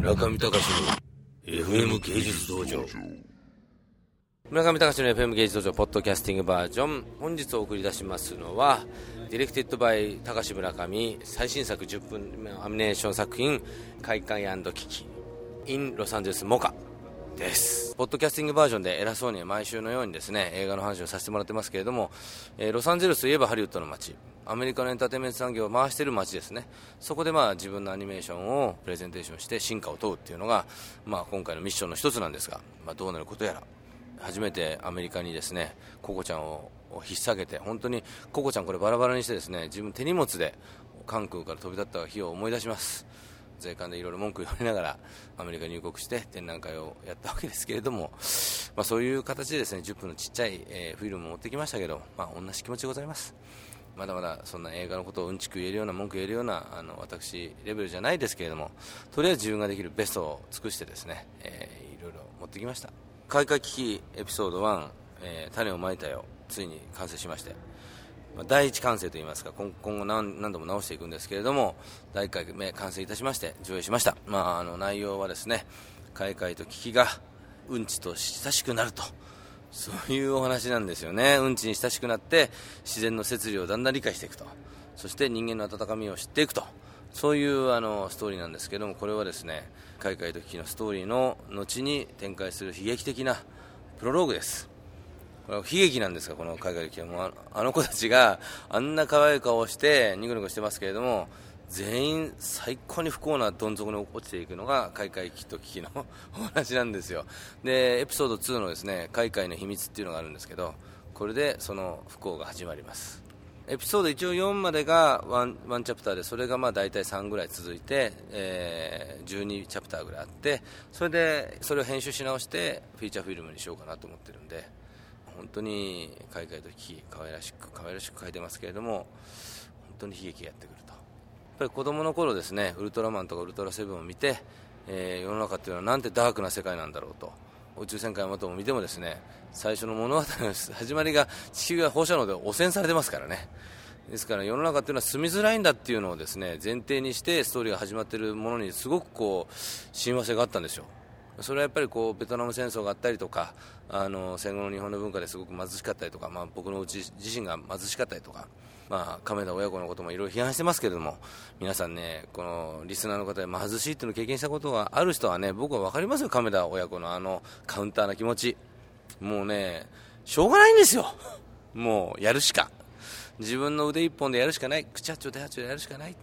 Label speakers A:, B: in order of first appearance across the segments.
A: 村上隆の FM 芸術道場。村上隆の FM 芸術道場ポッドキャスティングバージョン。本日お送り出しますのは Directed by Takashi Murakami。最新作10分アニメーション作品「カイカイ＆キキ。in ロサンゼルス MOCA」です。ポッドキャスティングバージョンで偉そうに毎週のようにですね映画の話をさせてもらってますけれども、えー、ロサンゼルスといえばハリウッドの街。アメリカのエンターテインメント産業を回している街ですね。そこでまあ自分のアニメーションをプレゼンテーションして進化を問うっていうのが、まあ、今回のミッションの一つなんですが、まあ、どうなることやら。初めてアメリカにですねココちゃんを引っ提げて本当にココちゃんこれバラバラにしてですね自分手荷物で関空から飛び立った日を思い出します。税関でいろいろ文句言われながらアメリカに入国して展覧会をやったわけですけれども、まあ、そういう形でですね10分のちっちゃい、えー、フィルムを持ってきましたけど、まあ、同じ気持ちでございます。まだまだそんな映画のことをうんちく言えるような文句言えるようなあの私レベルじゃないですけれどもとりあえず自分ができるベストを尽くしてですね、えー、いろいろ持ってきました。開会危機エピソード1、えー、種をまいたよ。ついに完成しまして。まあ、第一完成といいますか今後何何度も直していくんですけれども第1回目完成いたしまして上映しました、まあ、あの内容はですね開会と危機がうんちと親しくなると。そういうお話なんですよね。うんちに親しくなって自然の摂理をだんだん理解していくと。そして人間の温かみを知っていくと。そういうあのストーリーなんですけどもこれはですね開会と危機のストーリーの後に展開する悲劇的なプロローグです。これは悲劇なんですか、この海外歴はも。うあの子たちがあんな可愛い顔をしてニコニコしてますけれども全員最高に不幸などん底に落ちていくのが開会危機と危機のお話なんですよ。でエピソード2のですね開会の秘密っていうのがあるんですけどこれでその不幸が始まります。エピソード一応4までがワンワンチャプターでそれがまあ大体3ぐらい続いて、えー、12チャプターぐらいあってそれでそれを編集し直してフィーチャーフィルムにしようかなと思ってるんで本当に海外と危機可愛らしく可愛らしく書いてますけれども本当に悲劇がやってくると。ぱり子供の頃ですねウルトラマンとかウルトラセブンを見て、えー、世の中っていうのはなんてダークな世界なんだろうと宇宙戦艦ヤマトを見てもですね最初の物語の始まりが地球が放射能で汚染されてますからね。ですから世の中っていうのは住みづらいんだっていうのをですね前提にしてストーリーが始まっているものにすごくこう親和性があったんですよ。それはやっぱりこうベトナム戦争があったりとかあの戦後の日本の文化ですごく貧しかったりとか、まあ、僕のうち自身が貧しかったりとか、まあ、亀田親子のこともいろいろ批判してますけれども皆さんねこのリスナーの方で貧しいっていうのを経験したことがある人はね僕は分かりますよ亀田親子のあのカウンターな気持ち。もうねしょうがないんですよ。もうやるしか。自分の腕一本でやるしかない。口八丁手八丁でやるしかない。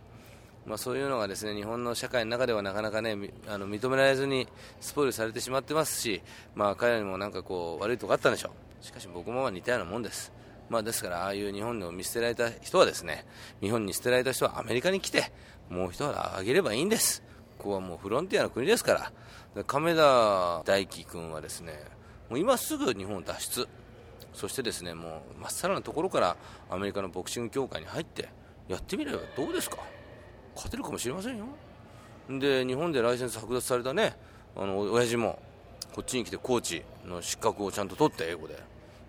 A: まあ、そういうのがですね日本の社会の中ではなかなかねあの認められずにスポイルされてしまってますし、まあ、彼らにもなんかこう悪いとこあったんでしょう。しかし僕も似たようなもんです、まあ、ですからああいう日本で見捨てられた人はですね日本に捨てられた人はアメリカに来てもう一腹あげればいいんです。ここはもうフロンティアの国ですから。亀田大輝君はですねもう今すぐ日本を脱出。そしてですねもうまっさらなところからアメリカのボクシング協会に入ってやってみればどうですか？勝てるかもしれませんよ。で日本でライセンス剥奪されたねあの親父もこっちに来てコーチの失格をちゃんと取って英語で。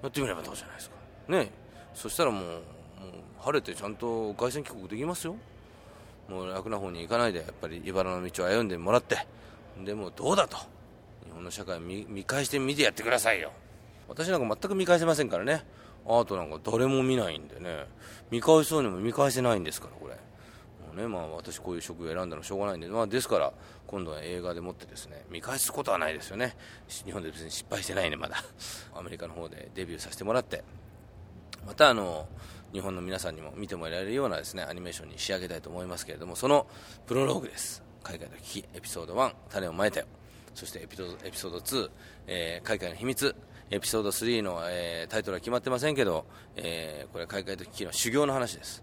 A: やってみればどうじゃないですか。ね。そしたらもうもう晴れてちゃんと凱旋帰国できますよ。もう楽な方に行かないでやっぱり茨の道を歩んでもらって。でもどうだと。日本の社会見見返してみてやってくださいよ。私なんか全く見返せませんからね。アートなんか誰も見ないんでね。見返しそうにも見返せないんですからこれ。ね、まあ、私こういう職業を選んだのしょうがないんで、まあ、ですから今度は映画でもってですね見返すことはないですよね。日本で別に失敗してないねまだ。アメリカの方でデビューさせてもらって。またあの日本の皆さんにも見てもらえるようなですねアニメーションに仕上げたいと思いますけれどもそのプロローグです。海外の危機エピソード1種をまいたよそしてエピソードエピソード2、えー、海外の秘密エピソード3の、えー、タイトルは決まってませんけど、えー、これは海外と危機の修行の話です。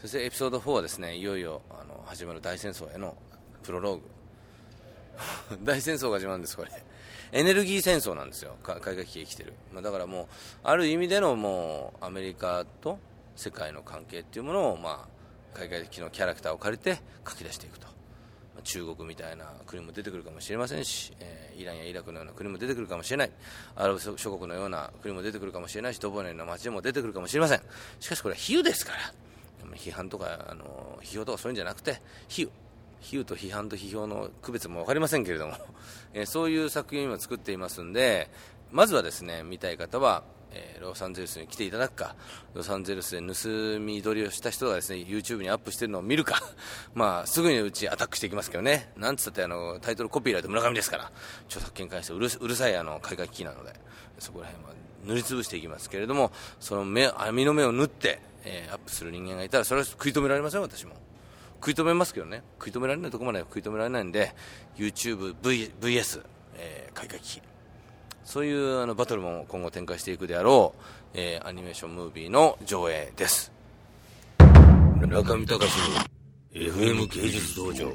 A: そしてエピソード4はですねいよいよあの始まる大戦争へのプロローグ。大戦争が始まるんですこれ。エネルギー戦争なんですよ。海外危機生きてる、まあ、だからもうある意味でのもうアメリカと世界の関係っていうものを、まあ、海外的のキャラクターを借りて書き出していくと、中国みたいな国も出てくるかもしれませんし、えー、イランやイラクのような国も出てくるかもしれない。アラブ諸国のような国も出てくるかもしれないしドボネの街も出てくるかもしれません。しかしこれは比喩ですから。批判とかあの批評とかそういうんじゃなくて比喩比喩と批判と批評の区別も分かりませんけれども、えー、そういう作品を今作っていますんでまずはですね見たい方はえー、ロサンゼルスに来ていただくか、ロサンゼルスで盗み撮りをした人がですね YouTube にアップしてるのを見るか、まあ、すぐにうちアタックしていきますけどね、なんつったってあのタイトルコピーライト村上ですから、著作権に関してうるうるさいあの開会機器なので、そこら辺は塗りつぶしていきますけれども、その目網の目を縫って、えー、アップする人間がいたら、それは食い止められません、私も。食い止めますけどね、食い止められないとこまでは食い止められないんで、YouTubeVS、えー、開会機器。そういうあのバトルも今後展開していくであろう、えー、アニメーションムービーの上映です。中見隆の FM 芸術道場。